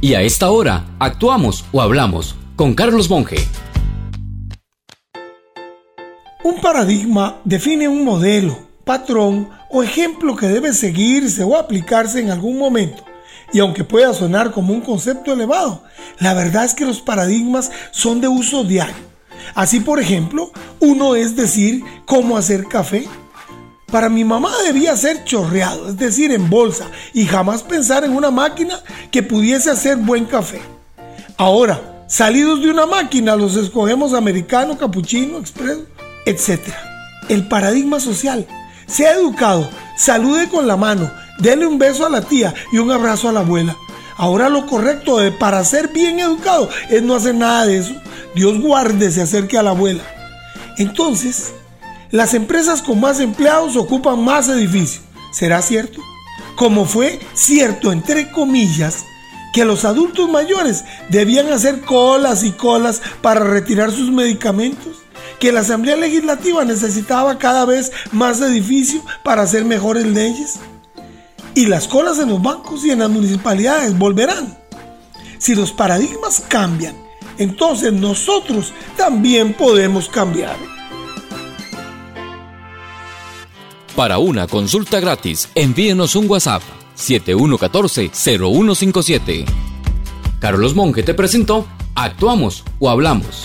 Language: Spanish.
Y a esta hora, actuamos o hablamos con Carlos Monge. Un paradigma define un modelo, patrón o ejemplo que debe seguirse o aplicarse en algún momento. Y aunque pueda sonar como un concepto elevado, la verdad es que los paradigmas son de uso diario. Así, por ejemplo, uno es decir cómo hacer café, para mi mamá debía ser chorreado, es decir, en bolsa, y jamás pensar en una máquina que pudiese hacer buen café. Ahora, salidos de una máquina, los escogemos americano, capuchino, expreso, etc. El paradigma social. Sea educado, salude con la mano, denle un beso a la tía y un abrazo a la abuela. Ahora lo correcto de para ser bien educado es no hacer nada de eso. Dios guarde se acerque a la abuela. Entonces, las empresas con más empleados ocupan más edificios. ¿Será cierto? Como fue cierto, entre comillas, que los adultos mayores debían hacer colas y colas para retirar sus medicamentos, que la Asamblea Legislativa necesitaba cada vez más edificios para hacer mejores leyes. Y las colas en los bancos y en las municipalidades volverán. Si los paradigmas cambian, entonces nosotros también podemos cambiar. Para una consulta gratis, envíenos un WhatsApp 7114-0157. Carlos Monge te presentó Actuamos o Hablamos.